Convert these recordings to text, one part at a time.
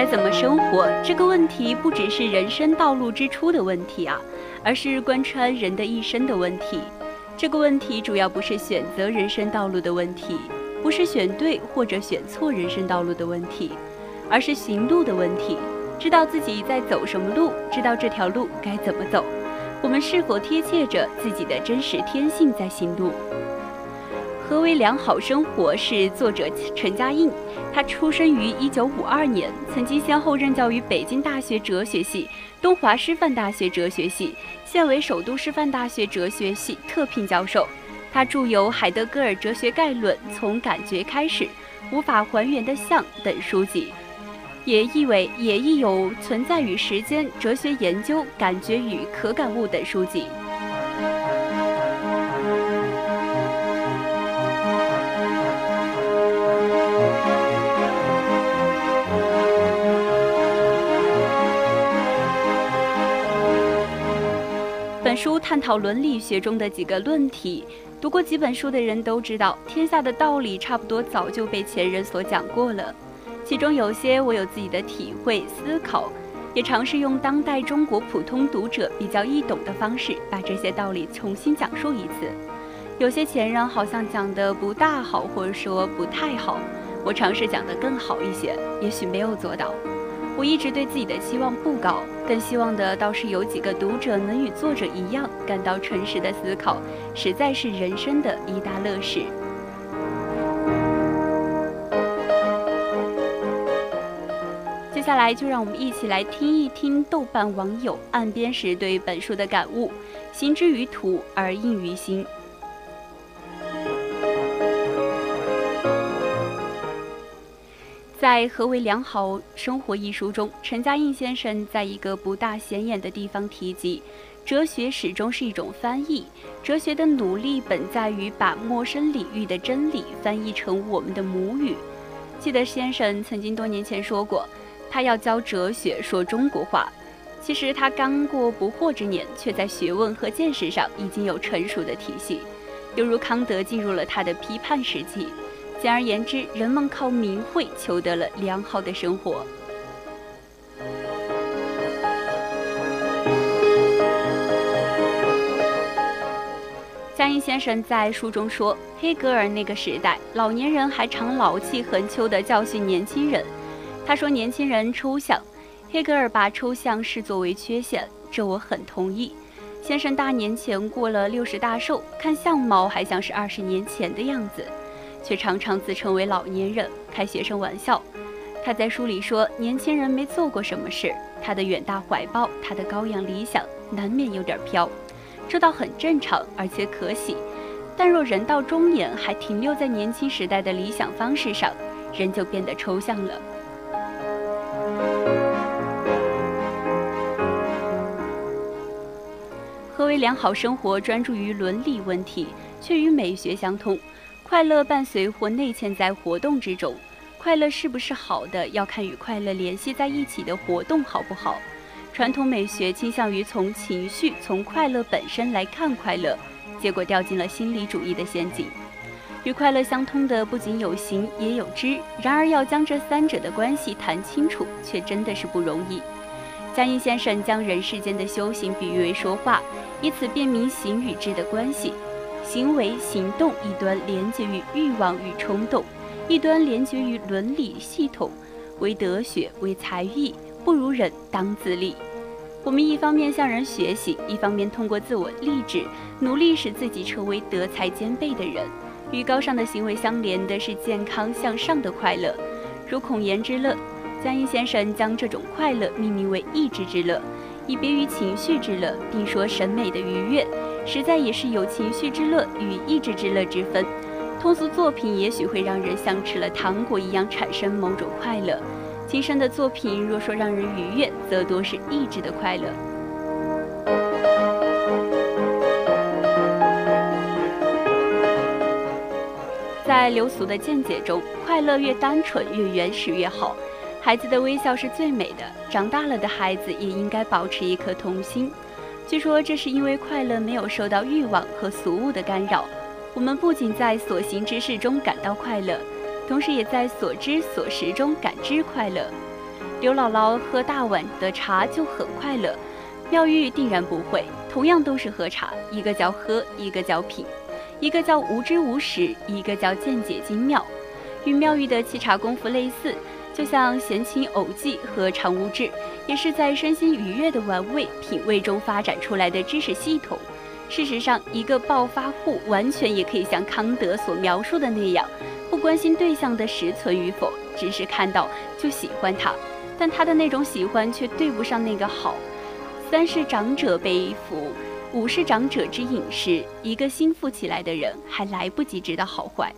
该怎么生活？这个问题不只是人生道路之初的问题啊，而是贯穿人的一生的问题。这个问题主要不是选择人生道路的问题，不是选对或者选错人生道路的问题，而是行路的问题。知道自己在走什么路，知道这条路该怎么走，我们是否贴切着自己的真实天性在行路？何为良好生活？是作者陈嘉映。他出生于一九五二年，曾经先后任教于北京大学哲学系、东华师范大学哲学系，现为首都师范大学哲学系特聘教授。他著有《海德格尔哲学概论》《从感觉开始》《无法还原的像》等书籍，也译为也译有《存在与时间》《哲学研究》《感觉与可感物》等书籍。书探讨伦理学中的几个论题，读过几本书的人都知道，天下的道理差不多早就被前人所讲过了。其中有些我有自己的体会思考，也尝试用当代中国普通读者比较易懂的方式，把这些道理重新讲述一次。有些前人好像讲的不大好，或者说不太好，我尝试讲得更好一些，也许没有做到。我一直对自己的期望不高，更希望的倒是有几个读者能与作者一样感到诚实的思考，实在是人生的一大乐事。接下来就让我们一起来听一听豆瓣网友岸边时对本书的感悟：行之于途而应于心。在《何为良好生活》一书中，陈嘉映先生在一个不大显眼的地方提及，哲学始终是一种翻译。哲学的努力本在于把陌生领域的真理翻译成我们的母语。记得先生曾经多年前说过，他要教哲学说中国话。其实他刚过不惑之年，却在学问和见识上已经有成熟的体系，犹如康德进入了他的批判时期。简而言之，人们靠名讳求得了良好的生活。嘉映先生在书中说，黑格尔那个时代，老年人还常老气横秋地教训年轻人。他说年轻人抽象，黑格尔把抽象视作为缺陷，这我很同意。先生大年前过了六十大寿，看相貌还像是二十年前的样子。却常常自称为老年人，开学生玩笑。他在书里说，年轻人没做过什么事，他的远大怀抱，他的高扬理想，难免有点飘，这倒很正常，而且可喜。但若人到中年还停留在年轻时代的理想方式上，人就变得抽象了。何为良好生活？专注于伦理问题，却与美学相通。快乐伴随或内嵌在活动之中，快乐是不是好的，要看与快乐联系在一起的活动好不好。传统美学倾向于从情绪、从快乐本身来看快乐，结果掉进了心理主义的陷阱。与快乐相通的不仅有形也有知，然而要将这三者的关系谈清楚，却真的是不容易。嘉映先生将人世间的修行比喻为说话，以此辨明形与知的关系。行为行动一端连接于欲望与冲动，一端连接于伦理系统。为德学，为才艺，不如人当自立。我们一方面向人学习，一方面通过自我励志，努力使自己成为德才兼备的人。与高尚的行为相连的是健康向上的快乐，如孔颜之乐。江阴先生将这种快乐命名为意志之乐，以别于情绪之乐，并说审美的愉悦。实在也是有情绪之乐与意志之乐之分。通俗作品也许会让人像吃了糖果一样产生某种快乐，今生的作品若说让人愉悦，则多是意志的快乐。在流俗的见解中，快乐越单纯、越原始越好。孩子的微笑是最美的，长大了的孩子也应该保持一颗童心。据说这是因为快乐没有受到欲望和俗物的干扰。我们不仅在所行之事中感到快乐，同时也在所知所识中感知快乐。刘姥姥喝大碗的茶就很快乐，妙玉定然不会。同样都是喝茶，一个叫喝，一个叫品。一个叫无知无识，一个叫见解精妙，与妙玉的沏茶功夫类似，就像闲情偶记和常无志，也是在身心愉悦的玩味品味中发展出来的知识系统。事实上，一个暴发户完全也可以像康德所描述的那样，不关心对象的实存与否，只是看到就喜欢他，但他的那种喜欢却对不上那个好。三是长者被俘。五是长者之饮食，一个新富起来的人还来不及知道好坏。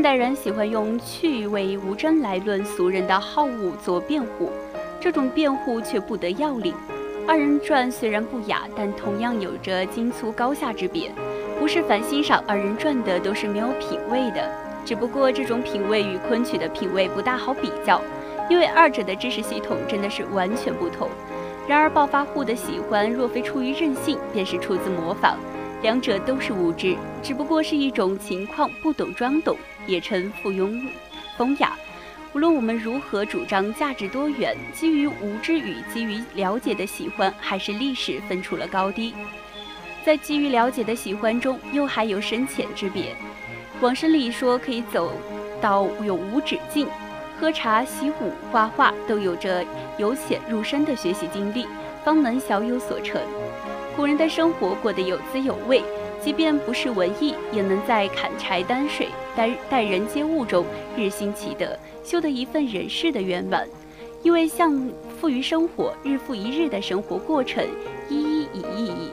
现代人喜欢用趣味无争来论俗人的好恶做辩护，这种辩护却不得要领。二人转虽然不雅，但同样有着精粗高下之别，不是凡欣赏二人转的都是没有品位的。只不过这种品味与昆曲的品味不大好比较，因为二者的知识系统真的是完全不同。然而暴发户的喜欢若非出于任性，便是出自模仿，两者都是无知，只不过是一种情况不懂装懂，也称附庸风雅。无论我们如何主张价值多元，基于无知与基于了解的喜欢，还是历史分出了高低。在基于了解的喜欢中，又还有深浅之别。往生里说可以走到永无止境，喝茶、习武、画画都有着由浅入深的学习经历，方能小有所成。古人的生活过得有滋有味，即便不是文艺，也能在砍柴担水、待待人接物中日新其德，修得一份人世的圆满。因为像富于生活，日复一日的生活过程，一一以意义。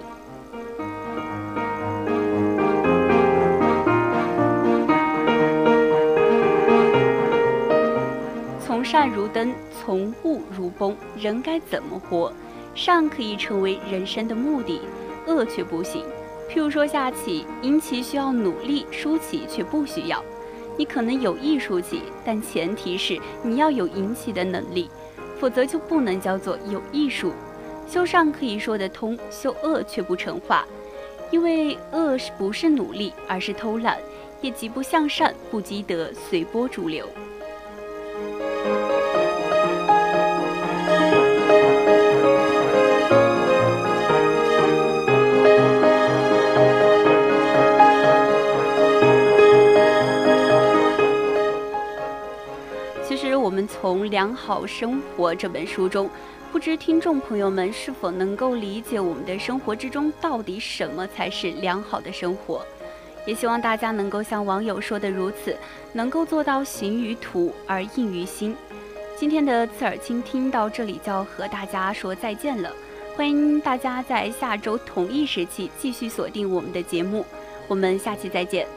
从善如灯，从物如崩，人该怎么活？善可以成为人生的目的，恶却不行。譬如说下棋，赢棋需要努力，输棋却不需要。你可能有意输棋，但前提是你要有赢棋的能力，否则就不能叫做有艺术。修善可以说得通，修恶却不成话，因为恶是不是努力，而是偷懒，也极不向善，不积德，随波逐流。良好生活》这本书中，不知听众朋友们是否能够理解我们的生活之中到底什么才是良好的生活？也希望大家能够像网友说的如此，能够做到行于途而应于心。今天的刺耳倾听到这里就要和大家说再见了，欢迎大家在下周同一时期继续锁定我们的节目，我们下期再见。